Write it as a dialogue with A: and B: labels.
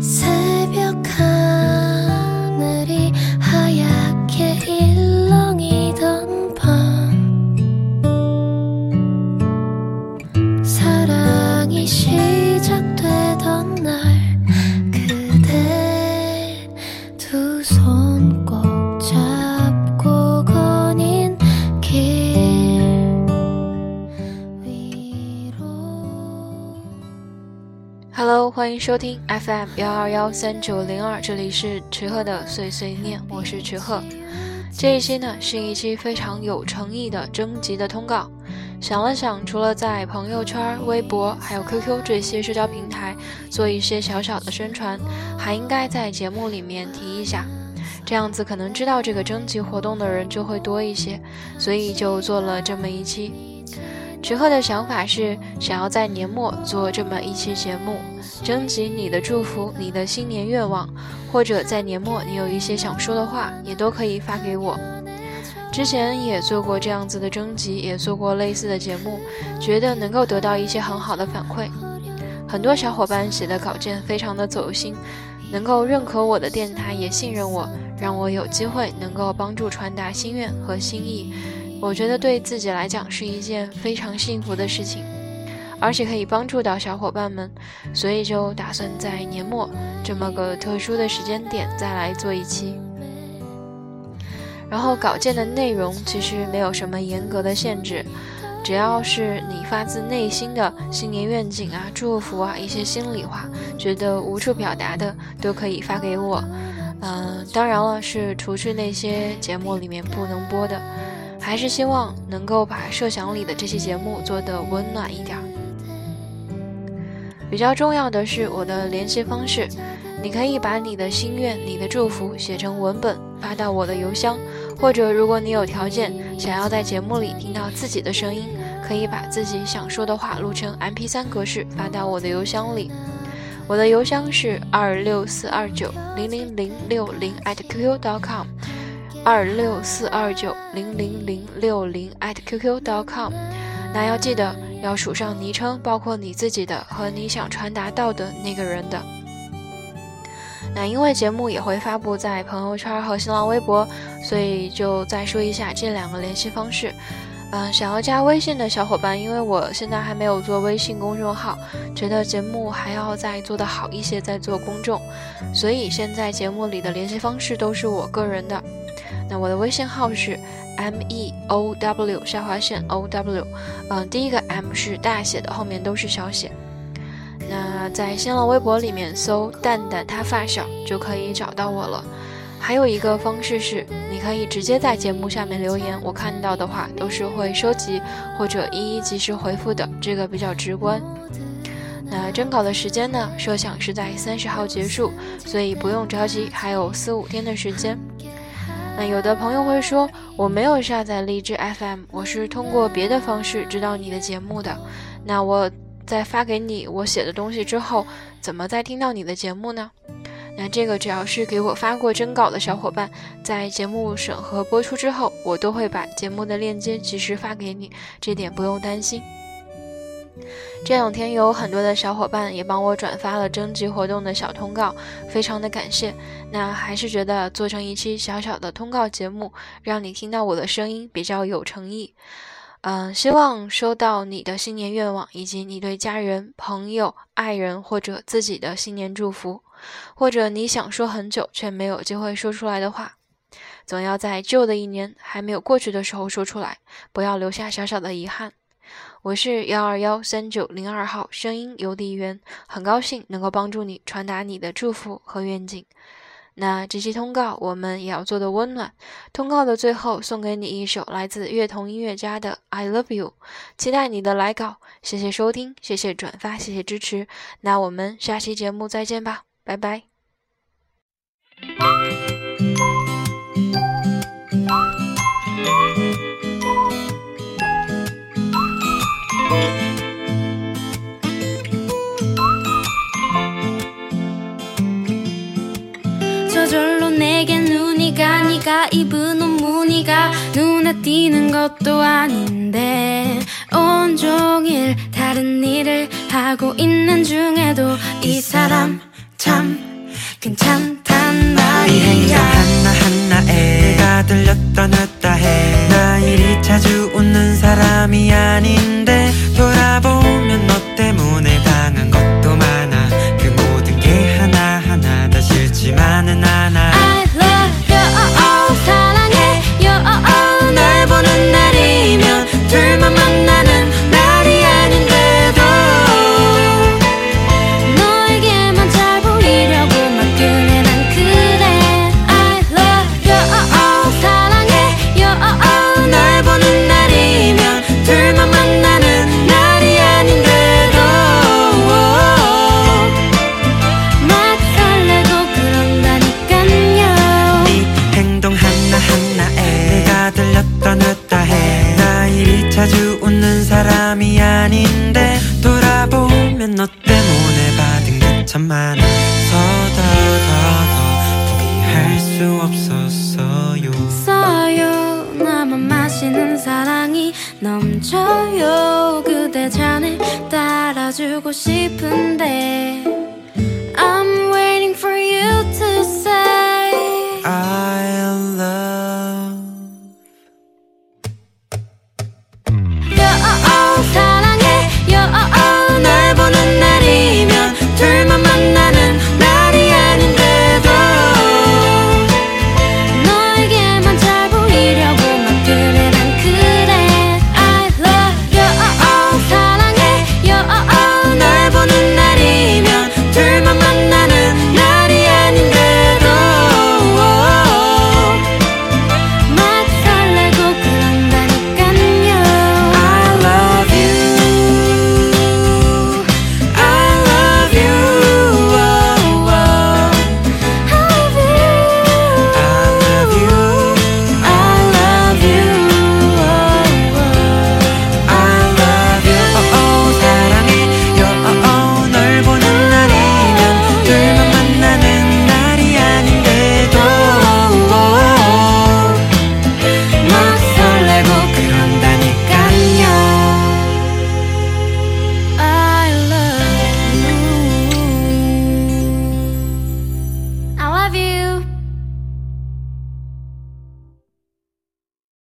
A: 三 Hello，欢迎收听 FM 幺二幺三九零二，这里是池鹤的碎碎念，我是池鹤。这一期呢是一期非常有诚意的征集的通告。想了想，除了在朋友圈、微博还有 QQ 这些社交平台做一些小小的宣传，还应该在节目里面提一下，这样子可能知道这个征集活动的人就会多一些，所以就做了这么一期。池鹤的想法是想要在年末做这么一期节目，征集你的祝福、你的新年愿望，或者在年末你有一些想说的话，也都可以发给我。之前也做过这样子的征集，也做过类似的节目，觉得能够得到一些很好的反馈。很多小伙伴写的稿件非常的走心，能够认可我的电台，也信任我，让我有机会能够帮助传达心愿和心意。我觉得对自己来讲是一件非常幸福的事情，而且可以帮助到小伙伴们，所以就打算在年末这么个特殊的时间点再来做一期。然后稿件的内容其实没有什么严格的限制，只要是你发自内心的新年愿景啊、祝福啊、一些心里话，觉得无处表达的都可以发给我。嗯，当然了，是除去那些节目里面不能播的。还是希望能够把设想里的这期节目做得温暖一点儿。比较重要的是我的联系方式，你可以把你的心愿、你的祝福写成文本发到我的邮箱，或者如果你有条件想要在节目里听到自己的声音，可以把自己想说的话录成 MP3 格式发到我的邮箱里。我的邮箱是二六四二九零零零六零 @qq.com。二六四二九零零零六零 @QQ.com，那要记得要署上昵称，包括你自己的和你想传达到的那个人的。那因为节目也会发布在朋友圈和新浪微博，所以就再说一下这两个联系方式。嗯，想要加微信的小伙伴，因为我现在还没有做微信公众号，觉得节目还要再做得好一些再做公众，所以现在节目里的联系方式都是我个人的。那我的微信号是 m e o w 下划线 o w，嗯，第一个 m 是大写的，后面都是小写。那在新浪微博里面搜“蛋蛋他发小”就可以找到我了。还有一个方式是，你可以直接在节目下面留言，我看到的话都是会收集或者一一及时回复的，这个比较直观。那征稿的时间呢？设想是在三十号结束，所以不用着急，还有四五天的时间。那有的朋友会说，我没有下载荔枝 FM，我是通过别的方式知道你的节目的。那我在发给你我写的东西之后，怎么再听到你的节目呢？那这个只要是给我发过征稿的小伙伴，在节目审核播出之后，我都会把节目的链接及时发给你，这点不用担心。这两天有很多的小伙伴也帮我转发了征集活动的小通告，非常的感谢。那还是觉得做成一期小小的通告节目，让你听到我的声音比较有诚意。嗯，希望收到你的新年愿望，以及你对家人、朋友、爱人或者自己的新年祝福，或者你想说很久却没有机会说出来的话，总要在旧的一年还没有过去的时候说出来，不要留下小小的遗憾。我是幺二幺三九零二号声音邮递员，很高兴能够帮助你传达你的祝福和愿景。那这期通告我们也要做的温暖，通告的最后送给你一首来自乐童音乐家的《I Love You》，期待你的来稿。谢谢收听，谢谢转发，谢谢支持。那我们下期节目再见吧，拜拜。 네가 네가 입은 옷 무늬가 눈에 띄는 것도 아닌데 온종일 다른 일을 하고 있는 중에도 이 사람 참
B: 괜찮단 말이야. 이 행동 하나하나에 내가 들렸던 놨다 해나 이리 자주 웃는 사람이 아닌데 돌아보면 너 때문에 당한 것 너 때문에 받은 게 참 많아서 더더더 포기할 수 없었어요.
C: 써요. 나만 마시는 사랑이 넘쳐요. 그대 잔을 따라주고 싶은데.